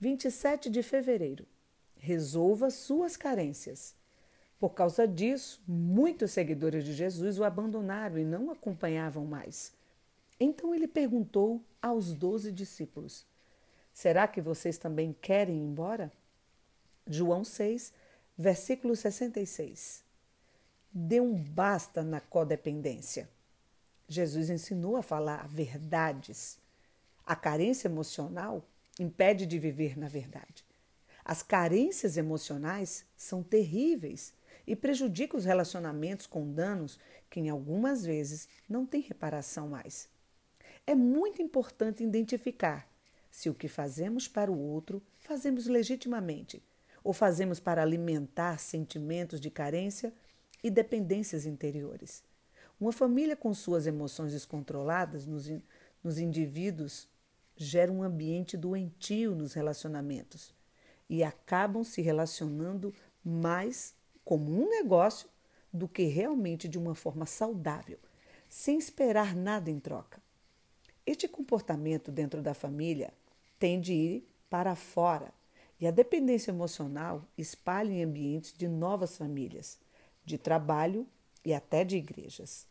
27 de fevereiro. Resolva suas carências. Por causa disso, muitos seguidores de Jesus o abandonaram e não acompanhavam mais. Então ele perguntou aos doze discípulos: Será que vocês também querem ir embora? João 6, versículo 66. Dê um basta na codependência. Jesus ensinou a falar verdades. A carência emocional impede de viver na verdade. As carências emocionais são terríveis e prejudica os relacionamentos com danos que, em algumas vezes, não têm reparação mais. É muito importante identificar se o que fazemos para o outro fazemos legitimamente ou fazemos para alimentar sentimentos de carência e dependências interiores. Uma família com suas emoções descontroladas nos, nos indivíduos gera um ambiente doentio nos relacionamentos e acabam se relacionando mais como um negócio do que realmente de uma forma saudável, sem esperar nada em troca. Este comportamento dentro da família tem de ir para fora e a dependência emocional espalha em ambientes de novas famílias, de trabalho e até de igrejas.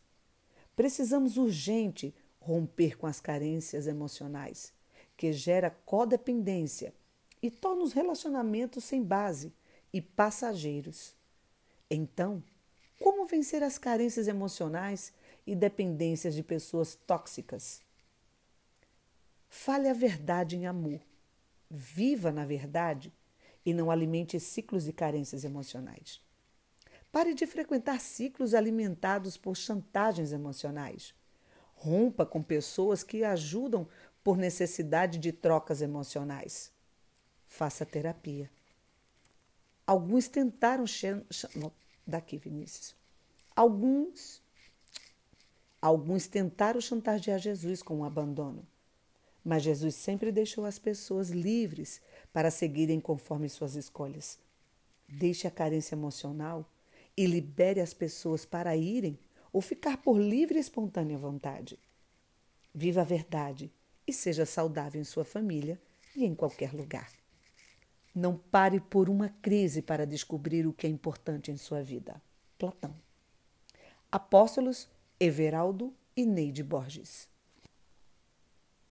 Precisamos urgente romper com as carências emocionais, que gera codependência e torna os relacionamentos sem base e passageiros. Então, como vencer as carências emocionais e dependências de pessoas tóxicas? Fale a verdade em amor. Viva na verdade e não alimente ciclos de carências emocionais. Pare de frequentar ciclos alimentados por chantagens emocionais. Rompa com pessoas que ajudam por necessidade de trocas emocionais. Faça terapia. Alguns tentaram daqui, Vinícius. Alguns alguns tentaram chantagear Jesus com o abandono, mas Jesus sempre deixou as pessoas livres para seguirem conforme suas escolhas. Deixe a carência emocional e libere as pessoas para irem ou ficar por livre e espontânea vontade. Viva a verdade e seja saudável em sua família e em qualquer lugar. Não pare por uma crise para descobrir o que é importante em sua vida. Platão. Apóstolos Everaldo e Neide Borges.